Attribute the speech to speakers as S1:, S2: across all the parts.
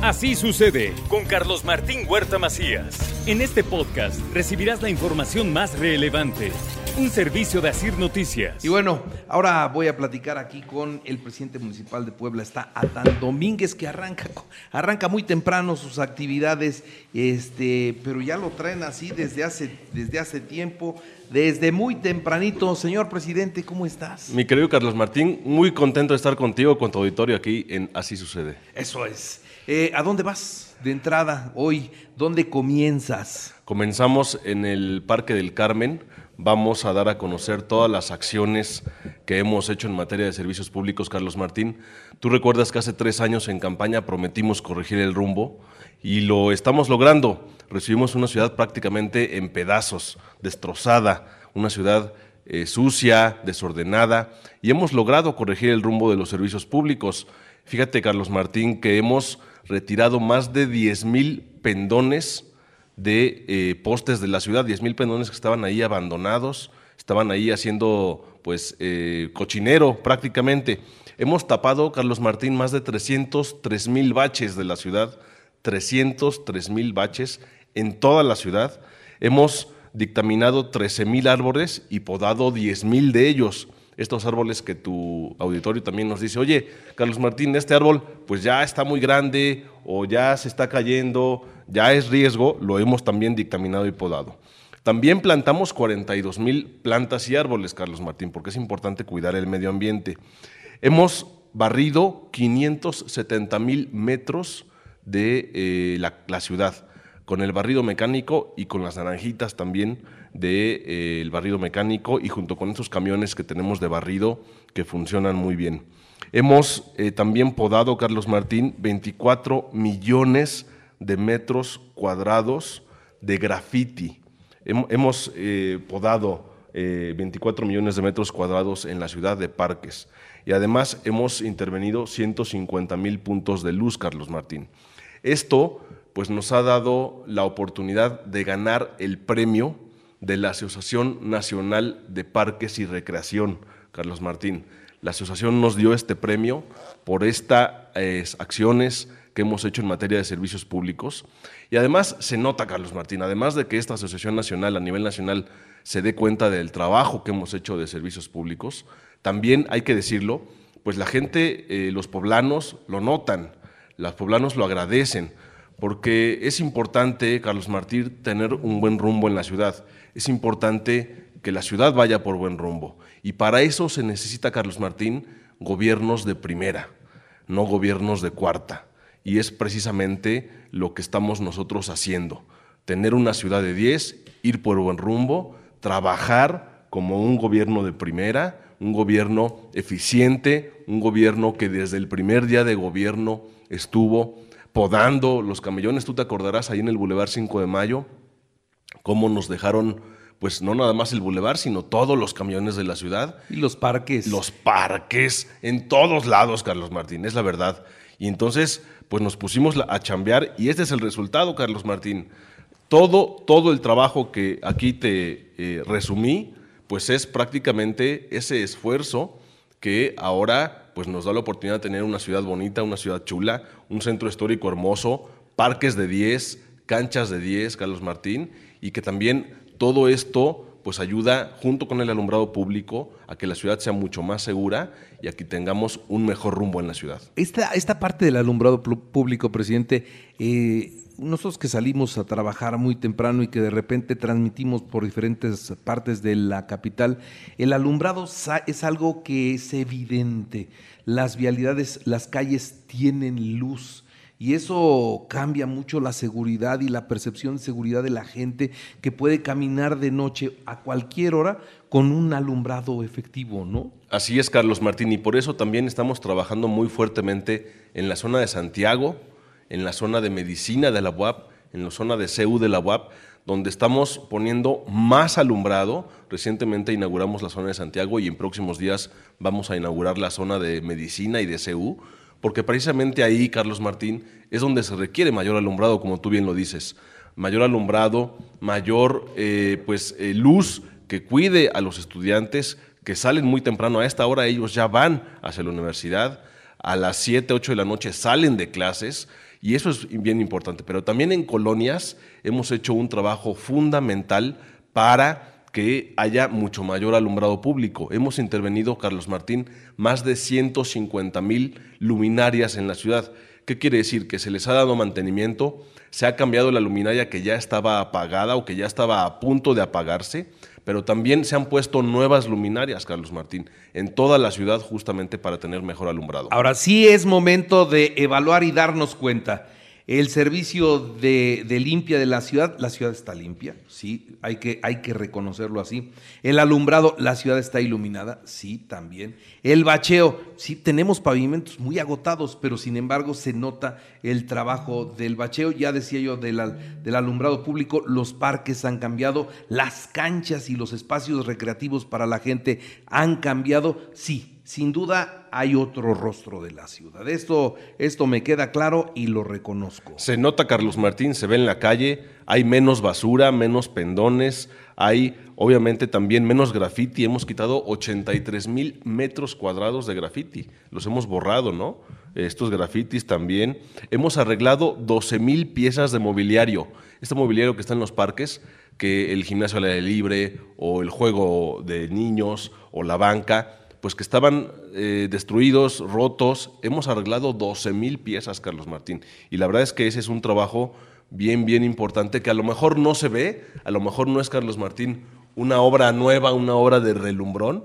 S1: Así sucede con Carlos Martín Huerta Macías. En este podcast recibirás la información más relevante. Un servicio de Asir Noticias.
S2: Y bueno, ahora voy a platicar aquí con el presidente municipal de Puebla, está Adán Domínguez, que arranca, arranca muy temprano sus actividades, este, pero ya lo traen así desde hace, desde hace tiempo, desde muy tempranito. Señor presidente, ¿cómo estás?
S3: Mi querido Carlos Martín, muy contento de estar contigo, con tu auditorio aquí en Así Sucede.
S2: Eso es. Eh, ¿A dónde vas de entrada hoy? ¿Dónde comienzas?
S3: Comenzamos en el Parque del Carmen. Vamos a dar a conocer todas las acciones que hemos hecho en materia de servicios públicos, Carlos Martín. Tú recuerdas que hace tres años en campaña prometimos corregir el rumbo y lo estamos logrando. Recibimos una ciudad prácticamente en pedazos, destrozada, una ciudad eh, sucia, desordenada, y hemos logrado corregir el rumbo de los servicios públicos. Fíjate, Carlos Martín, que hemos retirado más de 10 mil pendones de eh, postes de la ciudad, 10 mil pendones que estaban ahí abandonados, estaban ahí haciendo pues eh, cochinero prácticamente. Hemos tapado, Carlos Martín, más de 303 mil baches de la ciudad, 303 mil baches en toda la ciudad. Hemos dictaminado 13 mil árboles y podado 10 mil de ellos estos árboles que tu auditorio también nos dice, oye, Carlos Martín, este árbol pues ya está muy grande o ya se está cayendo, ya es riesgo, lo hemos también dictaminado y podado. También plantamos 42 mil plantas y árboles, Carlos Martín, porque es importante cuidar el medio ambiente. Hemos barrido 570 mil metros de eh, la ciudad, con el barrido mecánico y con las naranjitas también del de, eh, barrido mecánico y junto con esos camiones que tenemos de barrido que funcionan muy bien. Hemos eh, también podado, Carlos Martín, 24 millones de metros cuadrados de graffiti. Hemos eh, podado 24 millones de metros cuadrados en la ciudad de parques y además hemos intervenido 150 mil puntos de luz, Carlos Martín. Esto pues nos ha dado la oportunidad de ganar el premio de la Asociación Nacional de Parques y Recreación, Carlos Martín. La asociación nos dio este premio por estas acciones que hemos hecho en materia de servicios públicos. Y además se nota, Carlos Martín, además de que esta asociación nacional, a nivel nacional, se dé cuenta del trabajo que hemos hecho de servicios públicos, también hay que decirlo, pues la gente, eh, los poblanos lo notan, los poblanos lo agradecen, porque es importante, Carlos Martín, tener un buen rumbo en la ciudad es importante que la ciudad vaya por buen rumbo. Y para eso se necesita, Carlos Martín, gobiernos de primera, no gobiernos de cuarta. Y es precisamente lo que estamos nosotros haciendo. Tener una ciudad de 10, ir por buen rumbo, trabajar como un gobierno de primera, un gobierno eficiente, un gobierno que desde el primer día de gobierno estuvo podando los camellones. Tú te acordarás ahí en el Boulevard 5 de Mayo, cómo nos dejaron, pues no nada más el bulevar, sino todos los camiones de la ciudad.
S2: Y los parques.
S3: Los parques, en todos lados, Carlos Martín, es la verdad. Y entonces, pues nos pusimos a chambear y este es el resultado, Carlos Martín. Todo, todo el trabajo que aquí te eh, resumí, pues es prácticamente ese esfuerzo que ahora pues nos da la oportunidad de tener una ciudad bonita, una ciudad chula, un centro histórico hermoso, parques de 10, canchas de 10, Carlos Martín, y que también todo esto pues ayuda junto con el alumbrado público a que la ciudad sea mucho más segura y a que tengamos un mejor rumbo en la ciudad.
S2: Esta, esta parte del alumbrado público, presidente, eh, nosotros que salimos a trabajar muy temprano y que de repente transmitimos por diferentes partes de la capital, el alumbrado es algo que es evidente. Las vialidades, las calles tienen luz y eso cambia mucho la seguridad y la percepción de seguridad de la gente que puede caminar de noche a cualquier hora con un alumbrado efectivo, ¿no?
S3: Así es, Carlos Martín, y por eso también estamos trabajando muy fuertemente en la zona de Santiago, en la zona de medicina de la UAP, en la zona de CEU de la UAP, donde estamos poniendo más alumbrado. Recientemente inauguramos la zona de Santiago y en próximos días vamos a inaugurar la zona de medicina y de CEU porque precisamente ahí, Carlos Martín, es donde se requiere mayor alumbrado, como tú bien lo dices, mayor alumbrado, mayor eh, pues, eh, luz que cuide a los estudiantes que salen muy temprano. A esta hora ellos ya van hacia la universidad, a las 7, 8 de la noche salen de clases Y eso es bien importante. Pero también en colonias hemos hecho un trabajo fundamental para que haya mucho mayor alumbrado público. Hemos intervenido, Carlos Martín, más de 150 mil luminarias en la ciudad. ¿Qué quiere decir? Que se les ha dado mantenimiento, se ha cambiado la luminaria que ya estaba apagada o que ya estaba a punto de apagarse, pero también se han puesto nuevas luminarias, Carlos Martín, en toda la ciudad justamente para tener mejor alumbrado.
S2: Ahora sí es momento de evaluar y darnos cuenta. El servicio de, limpia de la ciudad, la ciudad está limpia, sí, hay que, hay que reconocerlo así. El alumbrado, la ciudad está iluminada, sí, también. El bacheo, sí, tenemos pavimentos muy agotados, pero sin embargo se nota el trabajo del bacheo. Ya decía yo del alumbrado público, los parques han cambiado, las canchas y los espacios recreativos para la gente han cambiado, sí, sin duda hay otro rostro de la ciudad. Esto, esto me queda claro y lo reconozco.
S3: Se nota, Carlos Martín, se ve en la calle, hay menos basura, menos pendones, hay obviamente también menos graffiti. Hemos quitado 83 mil metros cuadrados de graffiti. Los hemos borrado, ¿no? Estos grafitis también. Hemos arreglado 12 mil piezas de mobiliario. Este mobiliario que está en los parques, que el gimnasio al aire libre o el juego de niños o la banca pues que estaban eh, destruidos, rotos. Hemos arreglado 12 mil piezas, Carlos Martín. Y la verdad es que ese es un trabajo bien, bien importante que a lo mejor no se ve, a lo mejor no es, Carlos Martín, una obra nueva, una obra de relumbrón,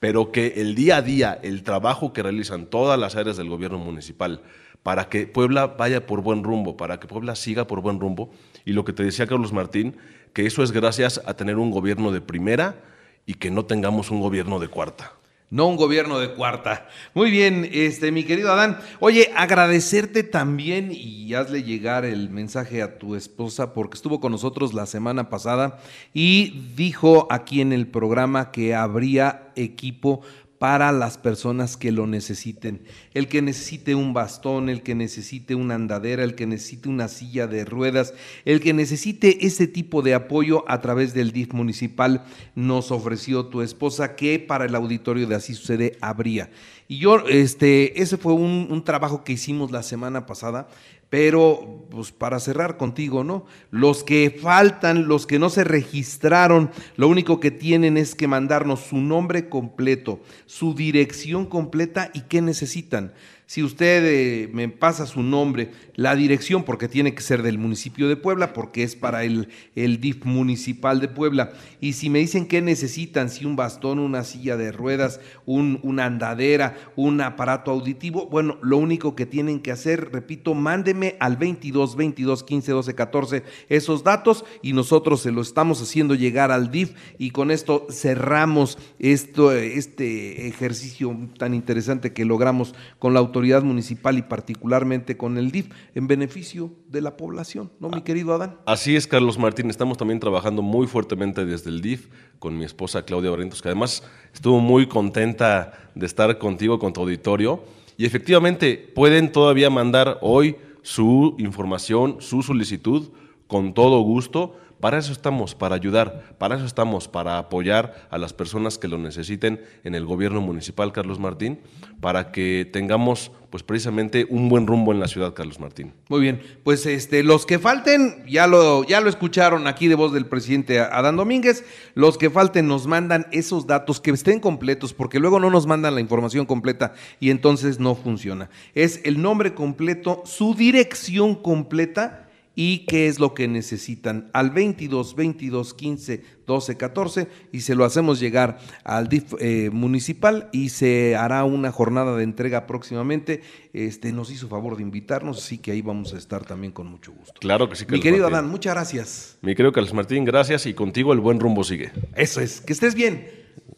S3: pero que el día a día, el trabajo que realizan todas las áreas del gobierno municipal para que Puebla vaya por buen rumbo, para que Puebla siga por buen rumbo, y lo que te decía Carlos Martín, que eso es gracias a tener un gobierno de primera y que no tengamos un gobierno de cuarta
S2: no un gobierno de cuarta. Muy bien, este, mi querido Adán. Oye, agradecerte también y hazle llegar el mensaje a tu esposa porque estuvo con nosotros la semana pasada y dijo aquí en el programa que habría equipo para las personas que lo necesiten. El que necesite un bastón, el que necesite una andadera, el que necesite una silla de ruedas, el que necesite ese tipo de apoyo a través del DIF municipal, nos ofreció tu esposa que para el auditorio de Así Sucede habría. Y yo, este, ese fue un, un trabajo que hicimos la semana pasada pero, pues para cerrar contigo, ¿no? Los que faltan, los que no se registraron, lo único que tienen es que mandarnos su nombre completo, su dirección completa y qué necesitan. Si usted eh, me pasa su nombre, la dirección, porque tiene que ser del municipio de Puebla, porque es para el, el DIF municipal de Puebla, y si me dicen qué necesitan, si un bastón, una silla de ruedas, un, una andadera, un aparato auditivo, bueno, lo único que tienen que hacer, repito, mándeme al 22 22 15 12 14 esos datos y nosotros se lo estamos haciendo llegar al DIF y con esto cerramos esto, este ejercicio tan interesante que logramos con la autoridad autoridad municipal y particularmente con el DIF en beneficio de la población, ¿no, mi querido Adán?
S3: Así es, Carlos Martín. Estamos también trabajando muy fuertemente desde el DIF con mi esposa Claudia Barrientos, que además estuvo muy contenta de estar contigo, con tu auditorio. Y efectivamente, pueden todavía mandar hoy su información, su solicitud, con todo gusto para eso estamos, para ayudar, para eso estamos, para apoyar a las personas que lo necesiten en el gobierno municipal, Carlos Martín, para que tengamos pues precisamente un buen rumbo en la ciudad, Carlos Martín.
S2: Muy bien, pues este, los que falten, ya lo, ya lo escucharon aquí de voz del presidente Adán Domínguez, los que falten nos mandan esos datos que estén completos, porque luego no nos mandan la información completa y entonces no funciona. Es el nombre completo, su dirección completa y qué es lo que necesitan al 22 22 15 12 14 y se lo hacemos llegar al DIF eh, municipal y se hará una jornada de entrega próximamente. Este nos hizo favor de invitarnos, así que ahí vamos a estar también con mucho gusto.
S3: Claro que sí,
S2: Mi querido Adán, muchas gracias.
S3: Mi querido Carlos Martín, gracias y contigo el buen rumbo sigue.
S2: Eso es, que estés bien.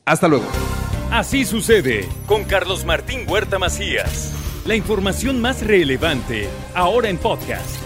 S2: Hasta luego.
S1: Así sucede con Carlos Martín Huerta Macías. La información más relevante ahora en podcast.